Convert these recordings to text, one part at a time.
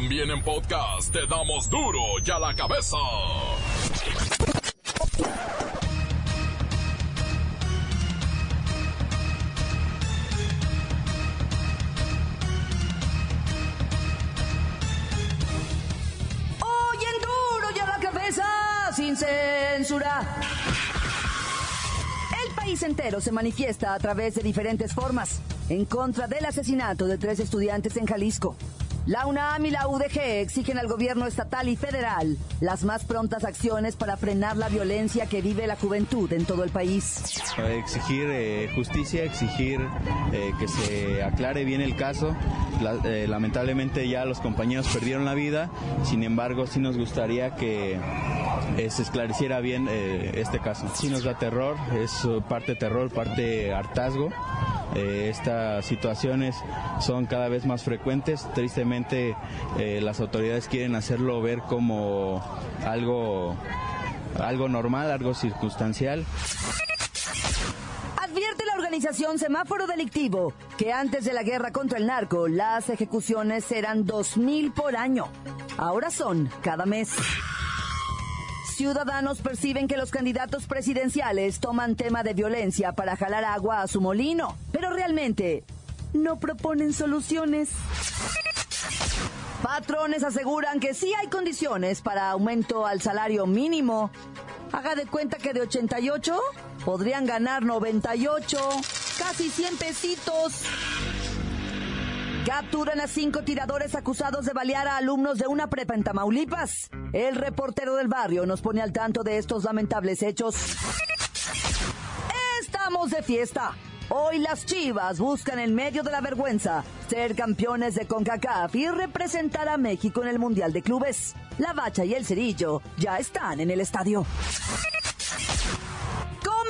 También en podcast te damos duro y a la cabeza. Hoy en duro y a la cabeza, sin censura. El país entero se manifiesta a través de diferentes formas en contra del asesinato de tres estudiantes en Jalisco. La UNAM y la UDG exigen al gobierno estatal y federal las más prontas acciones para frenar la violencia que vive la juventud en todo el país. Exigir eh, justicia, exigir eh, que se aclare bien el caso. Eh, lamentablemente ya los compañeros perdieron la vida, sin embargo sí nos gustaría que se esclareciera bien este caso. Sí nos da terror, es parte terror, parte hartazgo. Eh, estas situaciones son cada vez más frecuentes. Tristemente, eh, las autoridades quieren hacerlo ver como algo, algo normal, algo circunstancial. Advierte la organización Semáforo Delictivo que antes de la guerra contra el narco, las ejecuciones eran 2.000 por año. Ahora son cada mes. Ciudadanos perciben que los candidatos presidenciales toman tema de violencia para jalar agua a su molino, pero realmente no proponen soluciones. Patrones aseguran que sí hay condiciones para aumento al salario mínimo. Haga de cuenta que de 88 podrían ganar 98, casi 100 pesitos. Capturan a cinco tiradores acusados de balear a alumnos de una prepa en Tamaulipas. El reportero del barrio nos pone al tanto de estos lamentables hechos. Estamos de fiesta. Hoy las Chivas buscan en medio de la vergüenza ser campeones de CONCACAF y representar a México en el Mundial de Clubes. La Bacha y el Cerillo ya están en el estadio.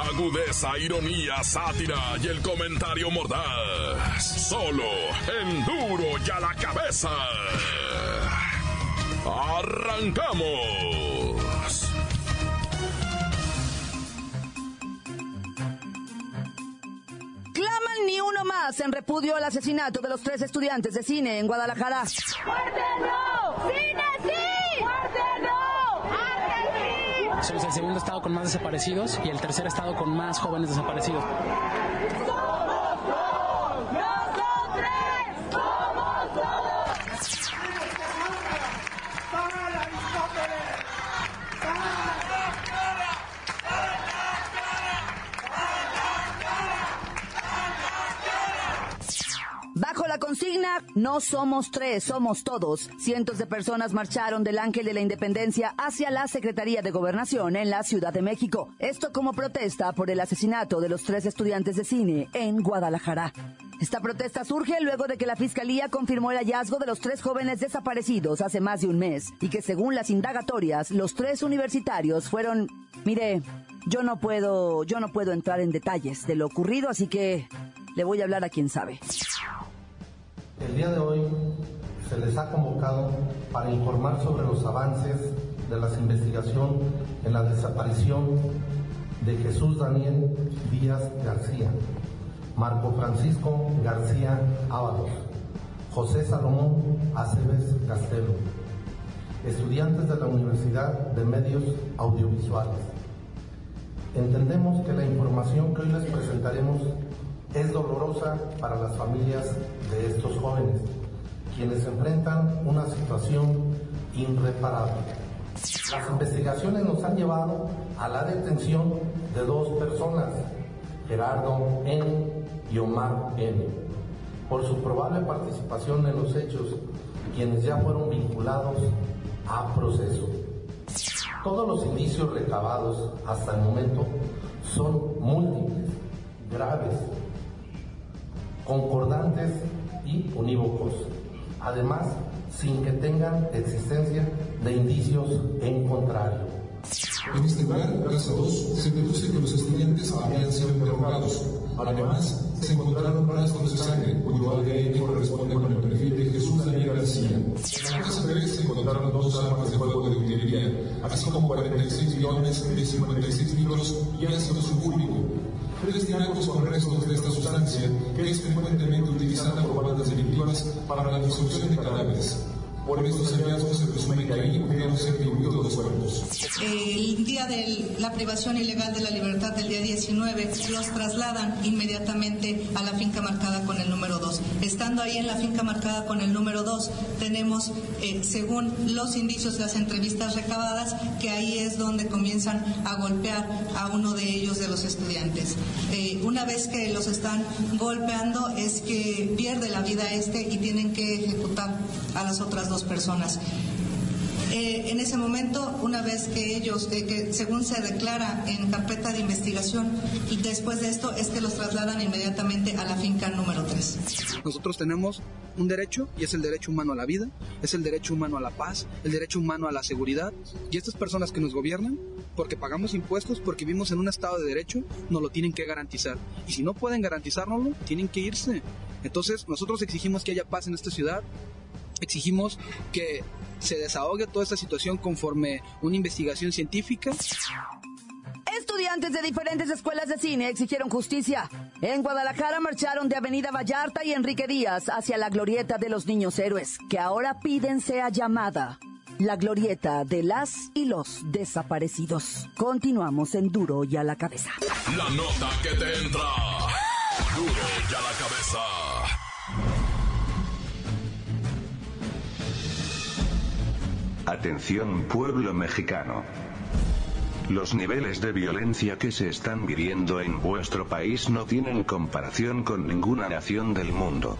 Agudeza, ironía, sátira y el comentario mordaz. Solo en duro y a la cabeza. ¡Arrancamos! Claman ni uno más en repudio al asesinato de los tres estudiantes de cine en Guadalajara. ¡Muerte no! ¡Cine sí! ¡Muerte no! ¡Arte sí! Somos el segundo estado con más desaparecidos y el tercer estado con más jóvenes desaparecidos. No somos tres, somos todos, cientos de personas marcharon del Ángel de la Independencia hacia la Secretaría de Gobernación en la Ciudad de México. Esto como protesta por el asesinato de los tres estudiantes de cine en Guadalajara. Esta protesta surge luego de que la Fiscalía confirmó el hallazgo de los tres jóvenes desaparecidos hace más de un mes y que según las indagatorias, los tres universitarios fueron... Mire, yo no puedo, yo no puedo entrar en detalles de lo ocurrido, así que le voy a hablar a quien sabe. El día de hoy se les ha convocado para informar sobre los avances de la investigación en la desaparición de Jesús Daniel Díaz García, Marco Francisco García Ábalos, José Salomón Aceves Castelo, estudiantes de la Universidad de Medios Audiovisuales. Entendemos que la información que hoy les presentaremos es dolorosa para las familias de estos jóvenes, quienes enfrentan una situación irreparable. Las investigaciones nos han llevado a la detención de dos personas, Gerardo N. y Omar N., por su probable participación en los hechos, quienes ya fueron vinculados a proceso. Todos los indicios recabados hasta el momento son múltiples, graves, concordantes y unívocos, además sin que tengan existencia de indicios en contrario. este lugar, casa 2, se deduce que los estudiantes habían sido interrogados. Además, se encontraron rastros de sangre, cuyo ADN corresponde con el perfil de Jesús Daniel García. En la casa 3 se encontraron dos armas de fuego de utilería, así como 46 millones de 56 libros y ácido sulfúrico. Tinacos con restos de esta sustancia, que es frecuentemente utilizada por bandas delictivas para la disolución de cadáveres. El día de la privación ilegal de la libertad del día 19 los trasladan inmediatamente a la finca marcada con el número 2. Estando ahí en la finca marcada con el número 2, tenemos, eh, según los indicios de las entrevistas recabadas, que ahí es donde comienzan a golpear a uno de ellos de los estudiantes. Eh, una vez que los están golpeando es que pierde la vida este y tienen que ejecutar a las otras dos personas. Eh, en ese momento, una vez que ellos, eh, que según se declara en carpeta de investigación, y después de esto es que los trasladan inmediatamente a la finca número 3. Nosotros tenemos un derecho y es el derecho humano a la vida, es el derecho humano a la paz, el derecho humano a la seguridad. Y estas personas que nos gobiernan, porque pagamos impuestos, porque vivimos en un estado de derecho, nos lo tienen que garantizar. Y si no pueden garantizárnoslo, tienen que irse. Entonces, nosotros exigimos que haya paz en esta ciudad, exigimos que se desahogue toda esta situación conforme una investigación científica. Estudiantes de diferentes escuelas de cine exigieron justicia. En Guadalajara marcharon de Avenida Vallarta y Enrique Díaz hacia la glorieta de los niños héroes, que ahora piden sea llamada la glorieta de las y los desaparecidos. Continuamos en Duro y a la cabeza. La nota que te entra. Duro y a la cabeza. Atención pueblo mexicano. Los niveles de violencia que se están viviendo en vuestro país no tienen comparación con ninguna nación del mundo.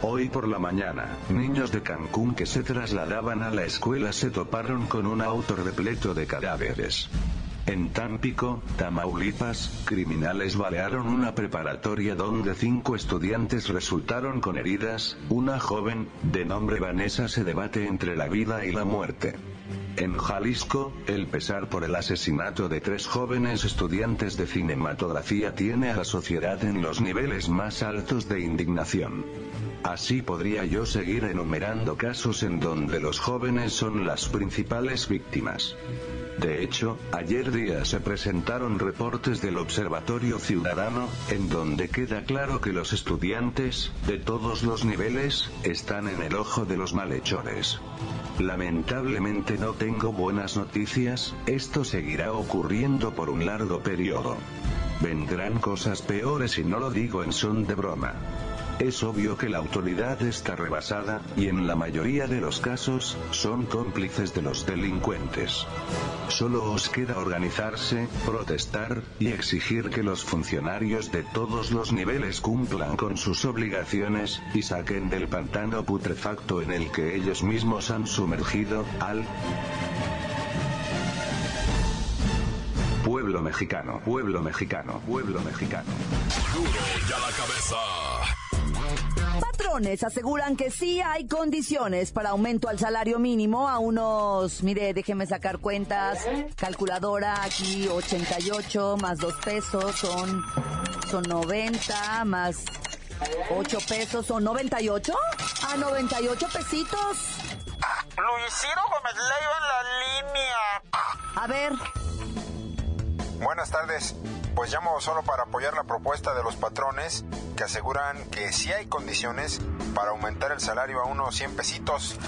Hoy por la mañana, niños de Cancún que se trasladaban a la escuela se toparon con un auto repleto de cadáveres. En Tampico, Tamaulipas, criminales balearon una preparatoria donde cinco estudiantes resultaron con heridas, una joven, de nombre Vanessa se debate entre la vida y la muerte. En Jalisco, el pesar por el asesinato de tres jóvenes estudiantes de cinematografía tiene a la sociedad en los niveles más altos de indignación. Así podría yo seguir enumerando casos en donde los jóvenes son las principales víctimas. De hecho, ayer día se presentaron reportes del Observatorio Ciudadano, en donde queda claro que los estudiantes, de todos los niveles, están en el ojo de los malhechores. Lamentablemente no tengo buenas noticias, esto seguirá ocurriendo por un largo periodo. Vendrán cosas peores y no lo digo en son de broma. Es obvio que la autoridad está rebasada, y en la mayoría de los casos, son cómplices de los delincuentes. Solo os queda organizarse, protestar, y exigir que los funcionarios de todos los niveles cumplan con sus obligaciones, y saquen del pantano putrefacto en el que ellos mismos han sumergido, al pueblo mexicano, pueblo mexicano, pueblo mexicano. Duro la cabeza. Patrones aseguran que sí hay condiciones para aumento al salario mínimo a unos, mire, déjeme sacar cuentas, calculadora aquí 88 más 2 pesos son, son 90 más 8 pesos son 98 a 98 pesitos. Luisiro Gómez Leiva en la línea. A ver, Buenas tardes. Pues llamo solo para apoyar la propuesta de los patrones que aseguran que sí hay condiciones para aumentar el salario a unos 100 pesitos.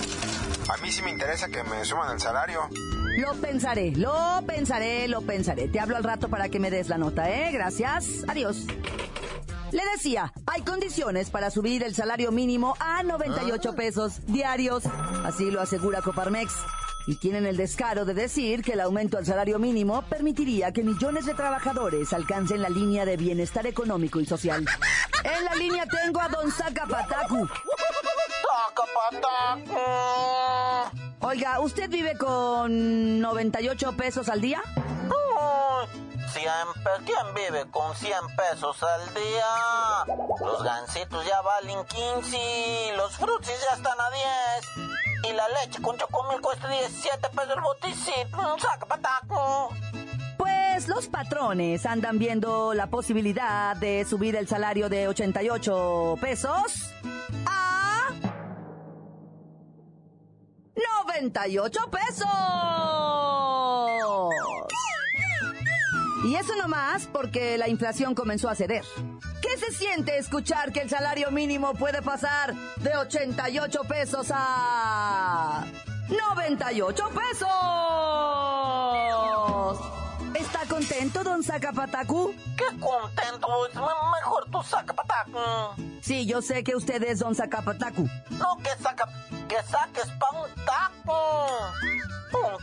A mí sí me interesa que me suban el salario. lo pensaré, lo pensaré, lo pensaré. Te hablo al rato para que me des la nota, ¿eh? Gracias. Adiós. Le decía, hay condiciones para subir el salario mínimo a 98 pesos diarios. Así lo asegura Coparmex. Y tienen el descaro de decir que el aumento al salario mínimo permitiría que millones de trabajadores alcancen la línea de bienestar económico y social. En la línea tengo a Don Zacapatacu. Oiga, ¿usted vive con 98 pesos al día? Siempre, ¿quién vive con 100 pesos al día? Los gansitos ya valen 15, los frutsis ya están a 10 y la leche con chocomil cuesta 17 pesos el boticito. Saca pataco. Pues los patrones andan viendo la posibilidad de subir el salario de 88 pesos a 98 pesos. Y eso nomás porque la inflación comenzó a ceder. ¿Qué se siente escuchar que el salario mínimo puede pasar de 88 pesos a 98 pesos? ¿Está contento, don Zacapatacu? ¡Qué contento! Es mejor tu Zacapatacu. Sí, yo sé que usted es don Zacapatacu. No, que saca... que saques pa' un taco.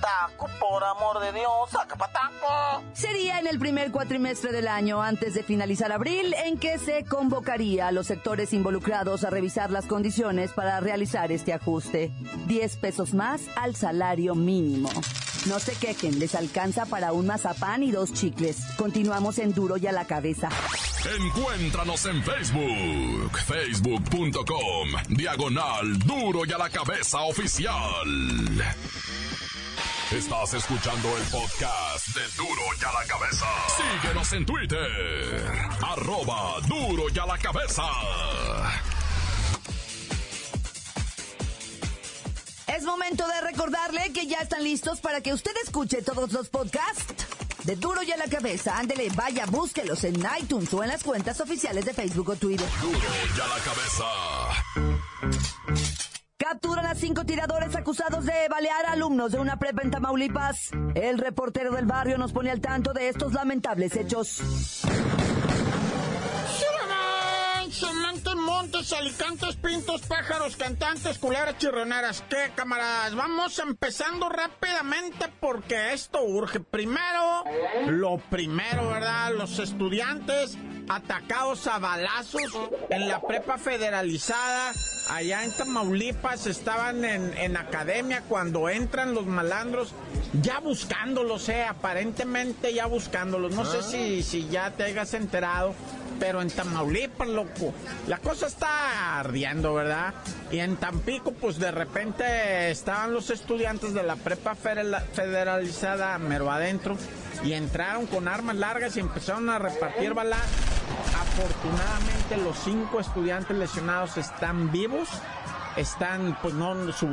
Taco, por amor de Dios, Zacapatacu. Sería en el primer cuatrimestre del año, antes de finalizar abril, en que se convocaría a los sectores involucrados a revisar las condiciones para realizar este ajuste. 10 pesos más al salario mínimo. No se quejen, les alcanza para un mazapán y dos chicles. Continuamos en Duro y a la cabeza. Encuéntranos en Facebook, facebook.com, diagonal Duro y a la cabeza oficial. Estás escuchando el podcast de Duro y a la cabeza. Síguenos en Twitter, arroba Duro y a la cabeza. Es momento de recordarle que ya están listos para que usted escuche todos los podcasts de Duro y a la cabeza. Ándele, vaya, búsquelos en iTunes o en las cuentas oficiales de Facebook o Twitter. Duro y a la cabeza. Capturan a cinco tiradores acusados de balear a alumnos de una prepa en Tamaulipas. El reportero del barrio nos pone al tanto de estos lamentables hechos. Montes, alicantes, pintos, pájaros, cantantes, culebras, chirroneras. ¿Qué, camaradas? Vamos empezando rápidamente porque esto urge. Primero, lo primero, ¿verdad? Los estudiantes atacados a balazos en la prepa federalizada. Allá en Tamaulipas estaban en, en academia cuando entran los malandros ya buscándolos, eh, aparentemente ya buscándolos. No sé si, si ya te hayas enterado, pero en Tamaulipas, loco, la cosa está ardiendo, ¿verdad? Y en Tampico, pues de repente estaban los estudiantes de la prepa federalizada mero adentro y entraron con armas largas y empezaron a repartir balas. Afortunadamente los cinco estudiantes lesionados están vivos están, pues no, su,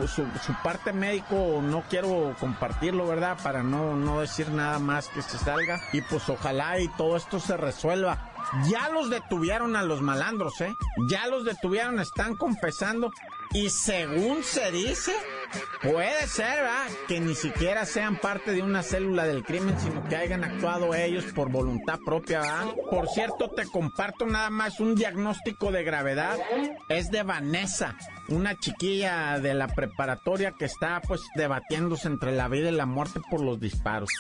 parte médico no quiero compartirlo, ¿verdad? Para no, no decir nada más que se salga. Y pues ojalá y todo esto se resuelva. Ya los detuvieron a los malandros, ¿eh? Ya los detuvieron, están confesando. Y según se dice, puede ser, ¿verdad? Que ni siquiera sean parte de una célula del crimen, sino que hayan actuado ellos por voluntad propia. Por cierto, te comparto nada más un diagnóstico de gravedad. Es de Vanessa, una chiquilla de la preparatoria que está pues debatiéndose entre la vida y la muerte por los disparos.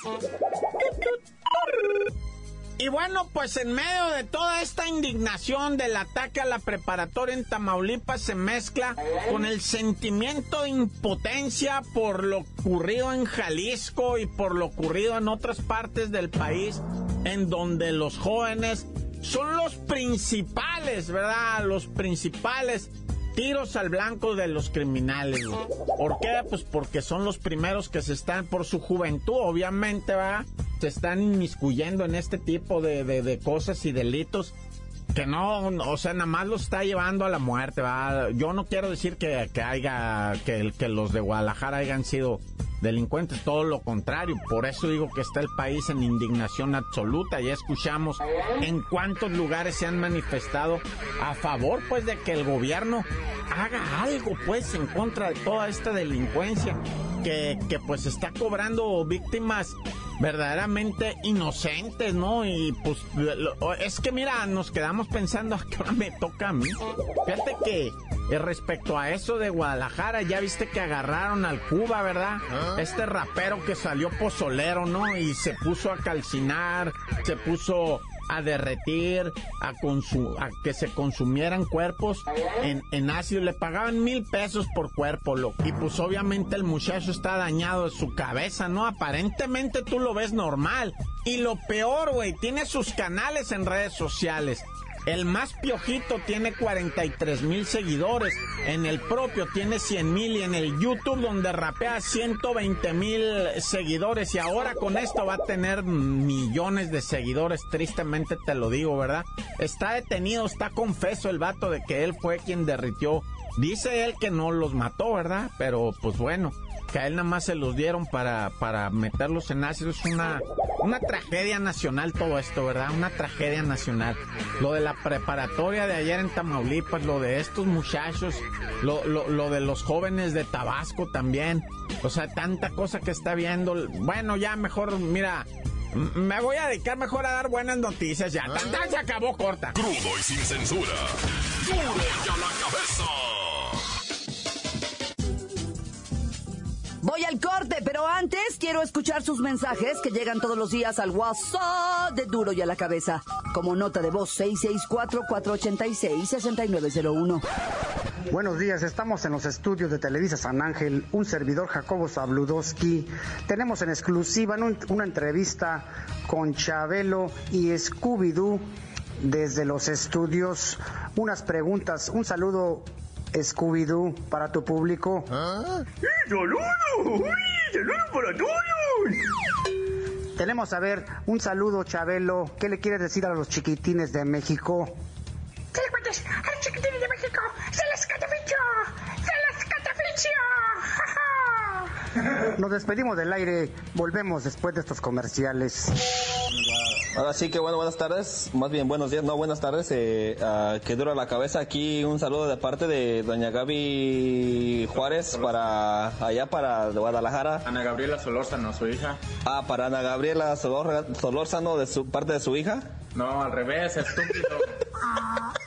Y bueno, pues en medio de toda esta indignación del ataque a la preparatoria en Tamaulipas se mezcla con el sentimiento de impotencia por lo ocurrido en Jalisco y por lo ocurrido en otras partes del país en donde los jóvenes son los principales, ¿verdad? Los principales tiros al blanco de los criminales. ¿Por qué? Pues porque son los primeros que se están por su juventud, obviamente, ¿va? Se están inmiscuyendo en este tipo de, de, cosas y delitos que no, o sea, nada más los está llevando a la muerte, ¿va? Yo no quiero decir que, que haya, que, que los de Guadalajara hayan sido delincuentes, todo lo contrario. Por eso digo que está el país en indignación absoluta. Ya escuchamos en cuántos lugares se han manifestado a favor, pues, de que el gobierno haga algo, pues, en contra de toda esta delincuencia que, que pues, está cobrando víctimas verdaderamente inocentes, ¿no? Y pues es que mira, nos quedamos pensando, ¿a qué hora me toca a mí? Fíjate que eh, respecto a eso de Guadalajara, ya viste que agarraron al Cuba, ¿verdad? ¿Ah? Este rapero que salió pozolero, ¿no? Y se puso a calcinar, se puso a derretir, a, a que se consumieran cuerpos en, en ácido. Le pagaban mil pesos por cuerpo, lo Y pues obviamente el muchacho está dañado de su cabeza, ¿no? Aparentemente tú lo ves normal. Y lo peor, güey, tiene sus canales en redes sociales El más piojito tiene 43 mil seguidores. En el propio tiene 100 mil y en el YouTube donde rapea 120 mil seguidores. Y ahora con esto va a tener millones de seguidores. Tristemente te lo digo, ¿verdad? Está detenido, está confeso el vato de que él fue quien derritió. Dice él que no los mató, ¿verdad? Pero pues bueno que a él nada más se los dieron para, para meterlos en ácido. Es una, una tragedia nacional todo esto, ¿verdad? Una tragedia nacional. Lo de la preparatoria de ayer en Tamaulipas, lo de estos muchachos, lo, lo, lo de los jóvenes de Tabasco también. O sea, tanta cosa que está viendo. Bueno, ya mejor, mira, me voy a dedicar mejor a dar buenas noticias ya. Tanta se acabó corta. Crudo y sin censura. Duro ya la cabeza. Voy al corte, pero antes quiero escuchar sus mensajes que llegan todos los días al WhatsApp de Duro y a la Cabeza. Como nota de voz 664-486-6901. Buenos días, estamos en los estudios de Televisa San Ángel, un servidor Jacobo Zabludowski. Tenemos en exclusiva una entrevista con Chabelo y Scooby-Doo desde los estudios. Unas preguntas, un saludo Scooby-Doo para tu público. ¿Ah? ¡Saludos! ¡Uy! ¡Saludos para todos! Tenemos a ver un saludo, Chabelo. ¿Qué le quieres decir a los chiquitines de México? ¿Qué le cuentes a los chiquitines de México? ¡Se les cataficho! ¡Se les cataficho! Nos despedimos del aire. Volvemos después de estos comerciales. Ahora sí que bueno, buenas tardes, más bien buenos días, no buenas tardes, eh, uh, que dura la cabeza aquí, un saludo de parte de doña Gaby Juárez para allá para Guadalajara. Ana Gabriela Solórzano, su hija. Ah, para Ana Gabriela Solórzano de su parte de su hija. No, al revés, estúpido.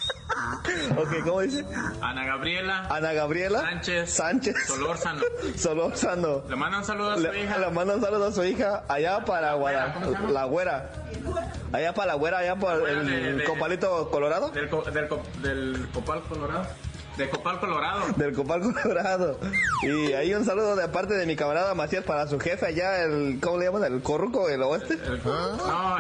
ok, ¿cómo dice? Ana Gabriela. Ana Gabriela. Sánchez. Sánchez. Solórzano. Solórzano. Le mandan saludos a su le, hija. Le mandan saludos a su hija allá para Guadalajara. La güera. Allá para la güera, allá para Güera el de- de- copalito colorado. Del, co- del, del Copal Colorado. De Copal Colorado. Del Copal Colorado. Y ahí un saludo de parte de mi camarada Macías para su jefe allá, el, ¿cómo le llaman? El Corruco, el oeste. No,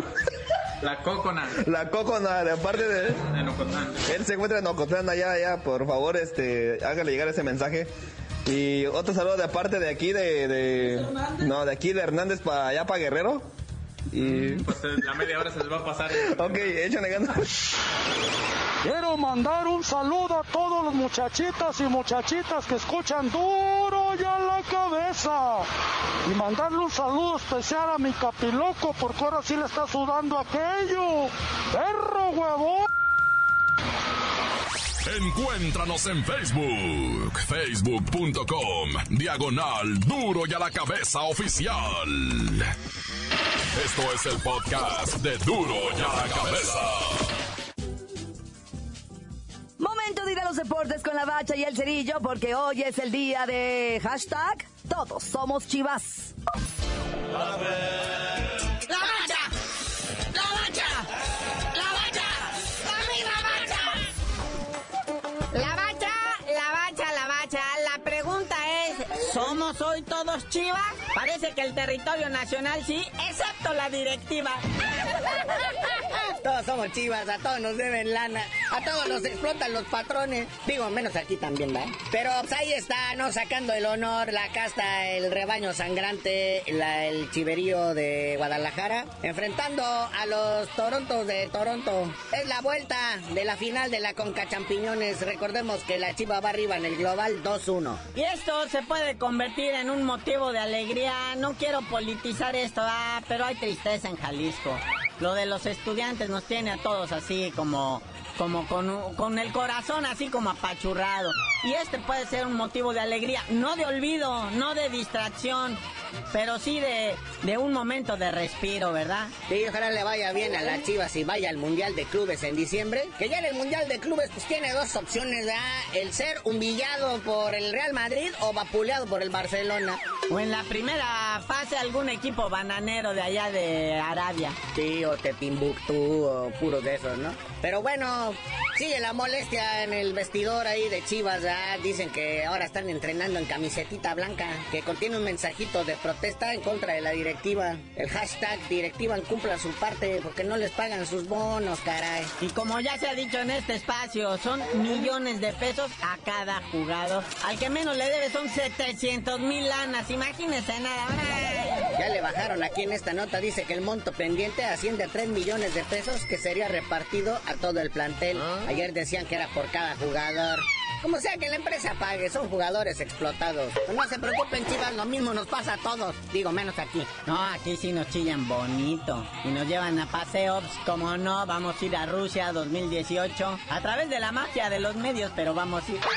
la Cocona. La Cocona, de parte de... De Nocotán. Él se encuentra en Ocotlán allá, allá, por favor, este, hágale llegar ese mensaje. Y otro saludo de parte de aquí, de, de no, de aquí de Hernández para allá, para Guerrero. Y, Pues eh, la media hora se les va a pasar. ok, échale ganas. Quiero mandar un saludo a todos los muchachitas y muchachitas que escuchan duro y a la cabeza. Y mandarle un saludo especial a mi capiloco porque ahora sí le está sudando aquello. ¡Perro huevón! Encuéntranos en Facebook, facebook.com, diagonal duro y a la cabeza oficial. Esto es el podcast de duro y a la cabeza. Los deportes con la bacha y el cerillo porque hoy es el día de hashtag Todos somos chivas. ¡La bacha! ¡La bacha! ¡La bacha! ¡La bacha! La bacha, la bacha, la bacha. La pregunta es, ¿somos hoy todos chivas? Parece que el territorio nacional sí, excepto la directiva. Todos somos chivas, a todos nos deben lana, a todos nos explotan los patrones. Digo, menos aquí también, ¿va? Pero pues, ahí está, ¿no? Sacando el honor, la casta, el rebaño sangrante, la- el chiverío de Guadalajara, enfrentando a los Torontos de Toronto. Es la vuelta de la final de la Conca Champiñones. Recordemos que la chiva va arriba en el global 2-1. Y esto se puede convertir en un motivo de alegría. No quiero politizar esto, ah, pero hay tristeza en Jalisco. Lo de los estudiantes nos tiene a todos así como, como con, con el corazón así como apachurrado. Y este puede ser un motivo de alegría, no de olvido, no de distracción, pero sí de, de un momento de respiro, ¿verdad? Sí, ojalá le vaya bien a las Chivas y vaya al Mundial de Clubes en diciembre. Que ya en el Mundial de Clubes pues tiene dos opciones, ¿verdad? El ser humillado por el Real Madrid o vapuleado por el Barcelona. O en la primera fase algún equipo bananero de allá de Arabia. Sí, o Tetimbuktu o puros de esos, ¿no? Pero bueno, sigue la molestia en el vestidor ahí de Chivas, Dicen que ahora están entrenando en camisetita blanca, que contiene un mensajito de protesta en contra de la directiva. El hashtag directiva cumpla su parte porque no les pagan sus bonos, caray. Y como ya se ha dicho en este espacio, son millones de pesos a cada jugador. Al que menos le debe son 700 mil lanas, imagínense nada. Ya le bajaron aquí en esta nota, dice que el monto pendiente asciende a 3 millones de pesos que sería repartido a todo el plantel. Ayer decían que era por cada jugador. Como sea que la empresa pague, son jugadores explotados. no se preocupen, chivas, lo mismo nos pasa a todos. Digo, menos aquí. No, aquí sí nos chillan bonito. Y nos llevan a paseos, como no, vamos a ir a Rusia 2018. A través de la magia de los medios, pero vamos a ir.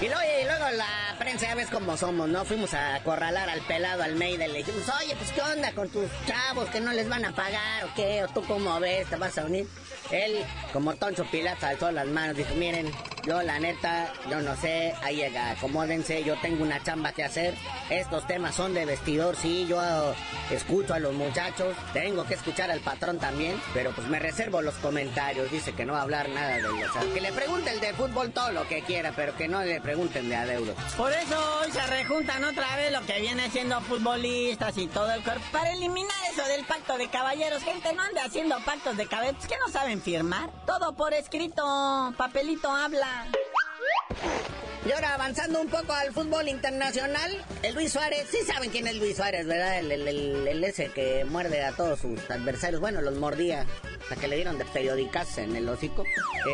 Y luego, y luego la prensa, ya ves cómo somos, ¿no? Fuimos a acorralar al pelado Almeida y le dijimos, oye, pues ¿qué onda con tus chavos que no les van a pagar o qué? ¿O tú cómo ves? ¿Te vas a unir? Él, como Toncho Pilata, alzó las manos, dijo, miren, yo la neta, yo no sé, ahí llega, acomódense, yo tengo una chamba que hacer. Estos temas son de vestidor, sí, yo escucho a los muchachos, tengo que escuchar al patrón también, pero pues me reservo los comentarios, dice que no va a hablar nada de ellos. que le pregunte el de fútbol todo lo que quiera, pero que no le pregunten de adeudos. Por eso hoy se rejuntan otra vez lo que viene siendo futbolistas y todo el cuerpo, para eliminar eso del pacto de caballeros. Gente, no ande haciendo pactos de caballeros, que no saben firmar. Todo por escrito, papelito habla. Y ahora avanzando un poco al fútbol internacional, el Luis Suárez, sí saben quién es Luis Suárez, ¿verdad? El, el, ese que muerde a todos sus adversarios, bueno, los mordía, hasta que le dieron de periodicas en el hocico.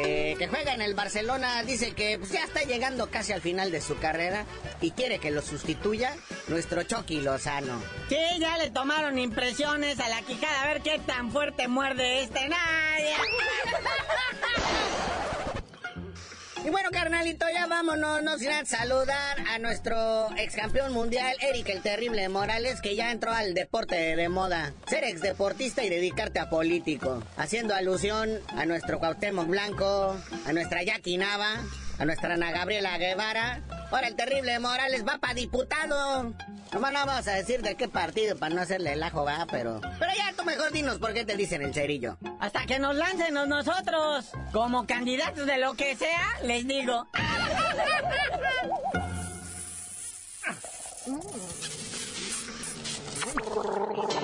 Eh, que juega en el Barcelona, dice que pues, ya está llegando casi al final de su carrera y quiere que lo sustituya nuestro Chucky Lozano. Sí, ya le tomaron impresiones a la quijada, a ver qué tan fuerte muerde este nadie. Y bueno, carnalito, ya vámonos, nos irán saludar a nuestro ex campeón mundial, Eric el Terrible Morales, que ya entró al deporte de moda. Ser ex deportista y dedicarte a político. Haciendo alusión a nuestro Cuauhtémoc Blanco, a nuestra Jackie Nava, a nuestra Ana Gabriela Guevara. Ahora el Terrible Morales va para diputado. No, vamos a decir de qué partido para no hacerle el ajo, va, pero... Pero ya tú mejor dinos por qué te dicen el cerillo. Hasta que nos lancen nosotros. Como candidatos de lo que sea, les digo.